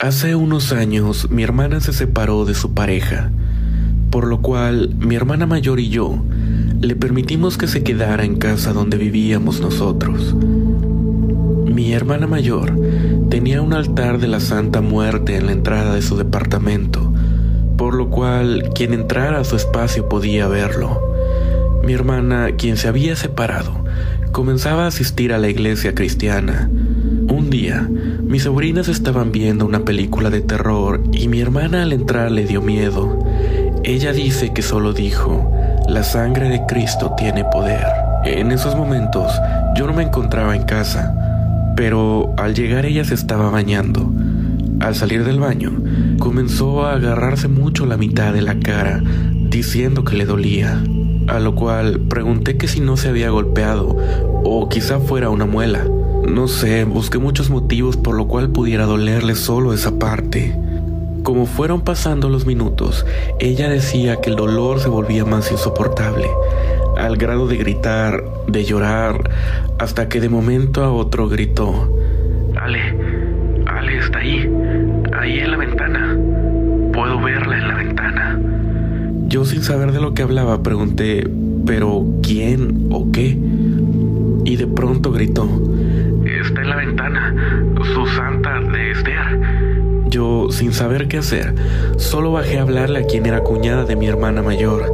Hace unos años mi hermana se separó de su pareja, por lo cual mi hermana mayor y yo le permitimos que se quedara en casa donde vivíamos nosotros. Mi hermana mayor tenía un altar de la Santa Muerte en la entrada de su departamento, por lo cual quien entrara a su espacio podía verlo. Mi hermana, quien se había separado, comenzaba a asistir a la iglesia cristiana. Un día, mis sobrinas estaban viendo una película de terror y mi hermana al entrar le dio miedo. Ella dice que solo dijo, la sangre de Cristo tiene poder. En esos momentos yo no me encontraba en casa, pero al llegar ella se estaba bañando. Al salir del baño, comenzó a agarrarse mucho la mitad de la cara, diciendo que le dolía, a lo cual pregunté que si no se había golpeado o quizá fuera una muela. No sé, busqué muchos motivos por lo cual pudiera dolerle solo esa parte. Como fueron pasando los minutos, ella decía que el dolor se volvía más insoportable, al grado de gritar, de llorar, hasta que de momento a otro gritó, Ale, Ale está ahí, ahí en la ventana, puedo verla en la ventana. Yo sin saber de lo que hablaba pregunté, ¿pero quién o qué? Y de pronto gritó, la ventana, su santa de Esther. Yo, sin saber qué hacer, solo bajé a hablarle a quien era cuñada de mi hermana mayor,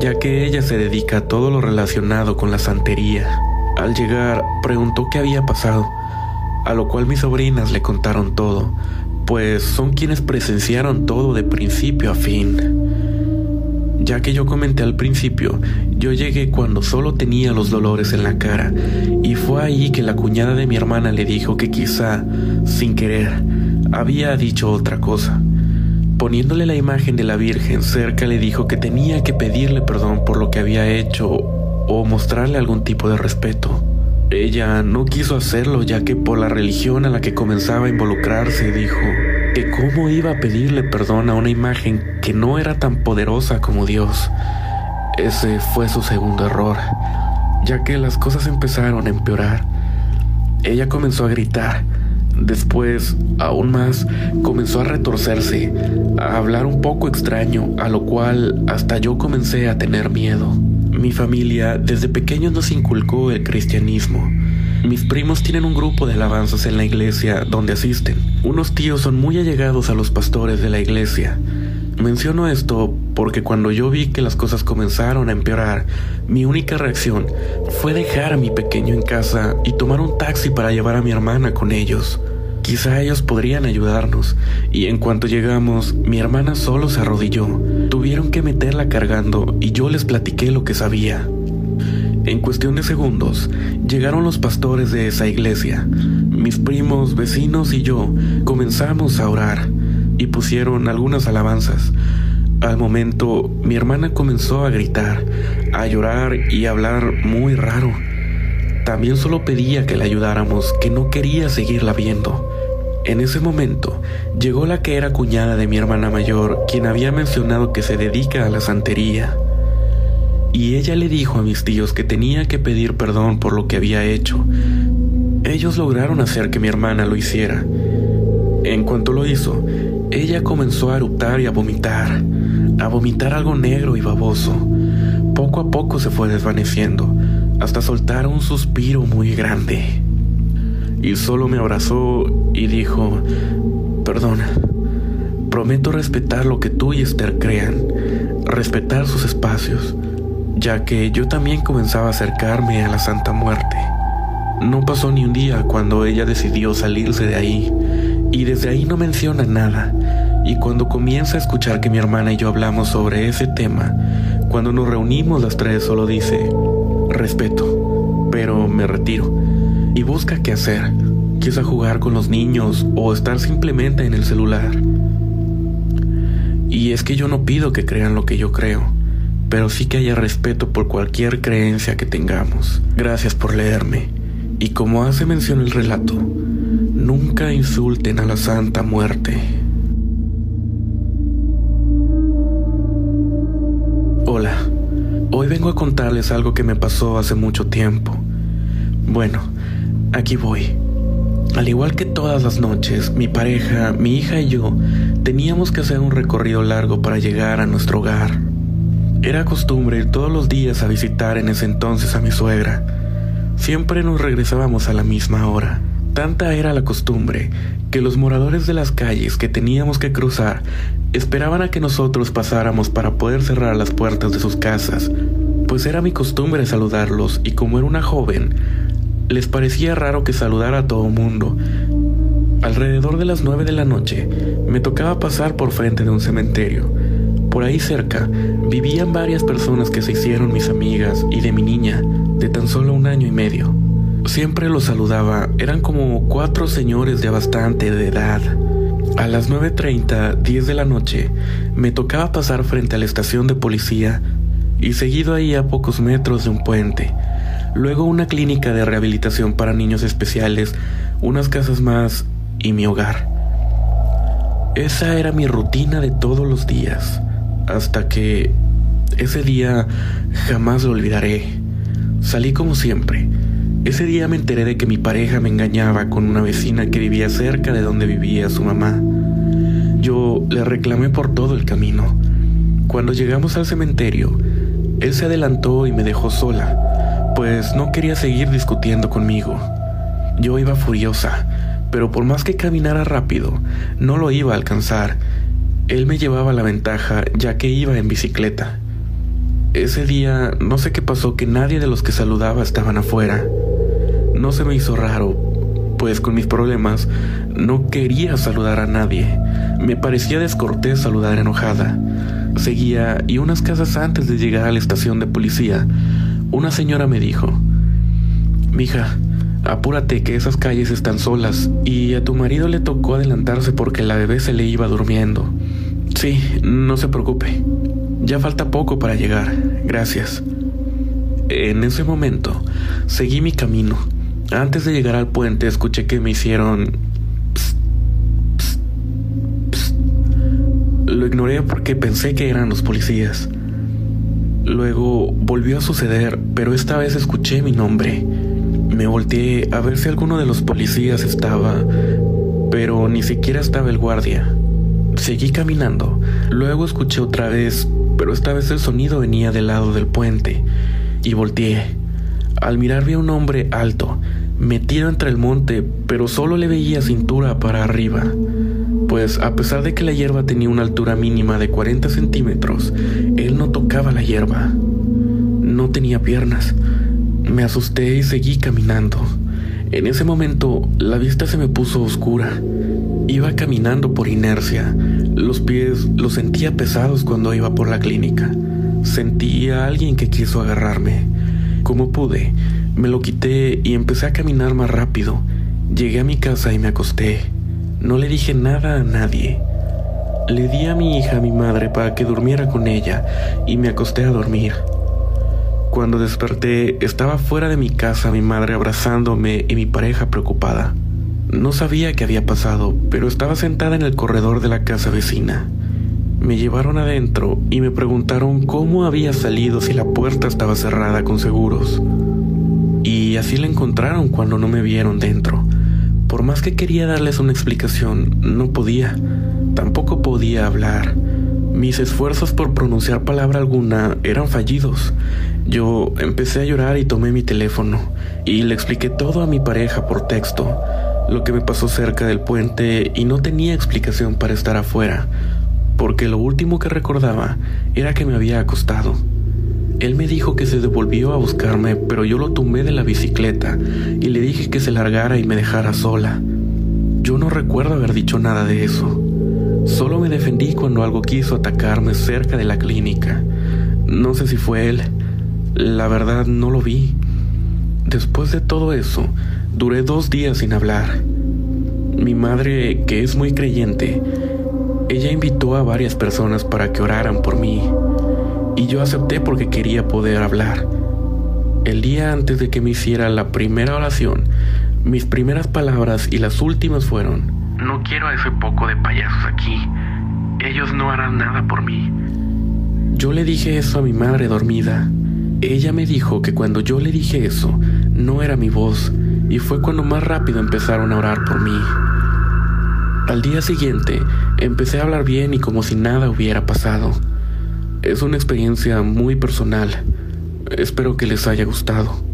ya que ella se dedica a todo lo relacionado con la santería. Al llegar, preguntó qué había pasado, a lo cual mis sobrinas le contaron todo, pues son quienes presenciaron todo de principio a fin. Ya que yo comenté al principio, yo llegué cuando solo tenía los dolores en la cara, y fue ahí que la cuñada de mi hermana le dijo que quizá, sin querer, había dicho otra cosa. Poniéndole la imagen de la Virgen cerca le dijo que tenía que pedirle perdón por lo que había hecho o mostrarle algún tipo de respeto. Ella no quiso hacerlo ya que por la religión a la que comenzaba a involucrarse dijo cómo iba a pedirle perdón a una imagen que no era tan poderosa como Dios. Ese fue su segundo error, ya que las cosas empezaron a empeorar. Ella comenzó a gritar, Después, aún más, comenzó a retorcerse, a hablar un poco extraño, a lo cual hasta yo comencé a tener miedo. Mi familia desde pequeño nos inculcó el cristianismo. Mis primos tienen un grupo de alabanzas en la iglesia donde asisten. Unos tíos son muy allegados a los pastores de la iglesia. Menciono esto porque cuando yo vi que las cosas comenzaron a empeorar, mi única reacción fue dejar a mi pequeño en casa y tomar un taxi para llevar a mi hermana con ellos. Quizá ellos podrían ayudarnos, y en cuanto llegamos, mi hermana solo se arrodilló. Tuvieron que meterla cargando y yo les platiqué lo que sabía. En cuestión de segundos, llegaron los pastores de esa iglesia. Mis primos, vecinos y yo comenzamos a orar y pusieron algunas alabanzas. Al momento, mi hermana comenzó a gritar, a llorar y a hablar muy raro. También solo pedía que la ayudáramos, que no quería seguirla viendo. En ese momento, llegó la que era cuñada de mi hermana mayor, quien había mencionado que se dedica a la santería. Y ella le dijo a mis tíos que tenía que pedir perdón por lo que había hecho. Ellos lograron hacer que mi hermana lo hiciera. En cuanto lo hizo, ella comenzó a eruptar y a vomitar, a vomitar algo negro y baboso. Poco a poco se fue desvaneciendo, hasta soltar un suspiro muy grande. Y solo me abrazó y dijo, perdona, prometo respetar lo que tú y Esther crean, respetar sus espacios, ya que yo también comenzaba a acercarme a la Santa Muerte. No pasó ni un día cuando ella decidió salirse de ahí, y desde ahí no menciona nada, y cuando comienza a escuchar que mi hermana y yo hablamos sobre ese tema, cuando nos reunimos las tres solo dice, respeto, pero me retiro, y busca qué hacer, quizá jugar con los niños o estar simplemente en el celular. Y es que yo no pido que crean lo que yo creo, pero sí que haya respeto por cualquier creencia que tengamos. Gracias por leerme. Y como hace mención el relato, nunca insulten a la Santa Muerte. Hola, hoy vengo a contarles algo que me pasó hace mucho tiempo. Bueno, aquí voy. Al igual que todas las noches, mi pareja, mi hija y yo teníamos que hacer un recorrido largo para llegar a nuestro hogar. Era costumbre ir todos los días a visitar en ese entonces a mi suegra. Siempre nos regresábamos a la misma hora. Tanta era la costumbre que los moradores de las calles que teníamos que cruzar esperaban a que nosotros pasáramos para poder cerrar las puertas de sus casas, pues era mi costumbre saludarlos y como era una joven, les parecía raro que saludara a todo mundo. Alrededor de las nueve de la noche me tocaba pasar por frente de un cementerio. Por ahí cerca vivían varias personas que se hicieron mis amigas y de mi niña, de tan solo un año y medio. Siempre los saludaba, eran como cuatro señores de bastante de edad. A las 9.30, 10 de la noche, me tocaba pasar frente a la estación de policía y seguido ahí a pocos metros de un puente. Luego una clínica de rehabilitación para niños especiales, unas casas más y mi hogar. Esa era mi rutina de todos los días, hasta que ese día jamás lo olvidaré. Salí como siempre, ese día me enteré de que mi pareja me engañaba con una vecina que vivía cerca de donde vivía su mamá. Yo le reclamé por todo el camino. Cuando llegamos al cementerio, él se adelantó y me dejó sola, pues no quería seguir discutiendo conmigo. Yo iba furiosa, pero por más que caminara rápido, no lo iba a alcanzar. Él me llevaba la ventaja ya que iba en bicicleta. Ese día no sé qué pasó que nadie de los que saludaba estaban afuera. No se me hizo raro, pues con mis problemas no quería saludar a nadie. Me parecía descortés saludar enojada. Seguía y unas casas antes de llegar a la estación de policía, una señora me dijo, Mija, apúrate que esas calles están solas y a tu marido le tocó adelantarse porque la bebé se le iba durmiendo. Sí, no se preocupe. Ya falta poco para llegar. Gracias. En ese momento, seguí mi camino antes de llegar al puente escuché que me hicieron... Lo ignoré porque pensé que eran los policías. Luego volvió a suceder, pero esta vez escuché mi nombre. Me volteé a ver si alguno de los policías estaba, pero ni siquiera estaba el guardia. Seguí caminando. Luego escuché otra vez, pero esta vez el sonido venía del lado del puente, y volteé. Al mirar vi a un hombre alto, metido entre el monte, pero solo le veía cintura para arriba, pues a pesar de que la hierba tenía una altura mínima de 40 centímetros, él no tocaba la hierba. No tenía piernas. Me asusté y seguí caminando. En ese momento la vista se me puso oscura. Iba caminando por inercia. Los pies los sentía pesados cuando iba por la clínica. Sentí a alguien que quiso agarrarme. Como pude, me lo quité y empecé a caminar más rápido. Llegué a mi casa y me acosté. No le dije nada a nadie. Le di a mi hija a mi madre para que durmiera con ella y me acosté a dormir. Cuando desperté estaba fuera de mi casa mi madre abrazándome y mi pareja preocupada. No sabía qué había pasado, pero estaba sentada en el corredor de la casa vecina. Me llevaron adentro y me preguntaron cómo había salido si la puerta estaba cerrada con seguros. Y así la encontraron cuando no me vieron dentro. Por más que quería darles una explicación, no podía. Tampoco podía hablar. Mis esfuerzos por pronunciar palabra alguna eran fallidos. Yo empecé a llorar y tomé mi teléfono y le expliqué todo a mi pareja por texto, lo que me pasó cerca del puente y no tenía explicación para estar afuera porque lo último que recordaba era que me había acostado. Él me dijo que se devolvió a buscarme, pero yo lo tomé de la bicicleta y le dije que se largara y me dejara sola. Yo no recuerdo haber dicho nada de eso. Solo me defendí cuando algo quiso atacarme cerca de la clínica. No sé si fue él. La verdad no lo vi. Después de todo eso, duré dos días sin hablar. Mi madre, que es muy creyente, ella invitó a varias personas para que oraran por mí y yo acepté porque quería poder hablar. El día antes de que me hiciera la primera oración, mis primeras palabras y las últimas fueron, no quiero a ese poco de payasos aquí, ellos no harán nada por mí. Yo le dije eso a mi madre dormida. Ella me dijo que cuando yo le dije eso, no era mi voz, y fue cuando más rápido empezaron a orar por mí. Al día siguiente empecé a hablar bien y como si nada hubiera pasado. Es una experiencia muy personal. Espero que les haya gustado.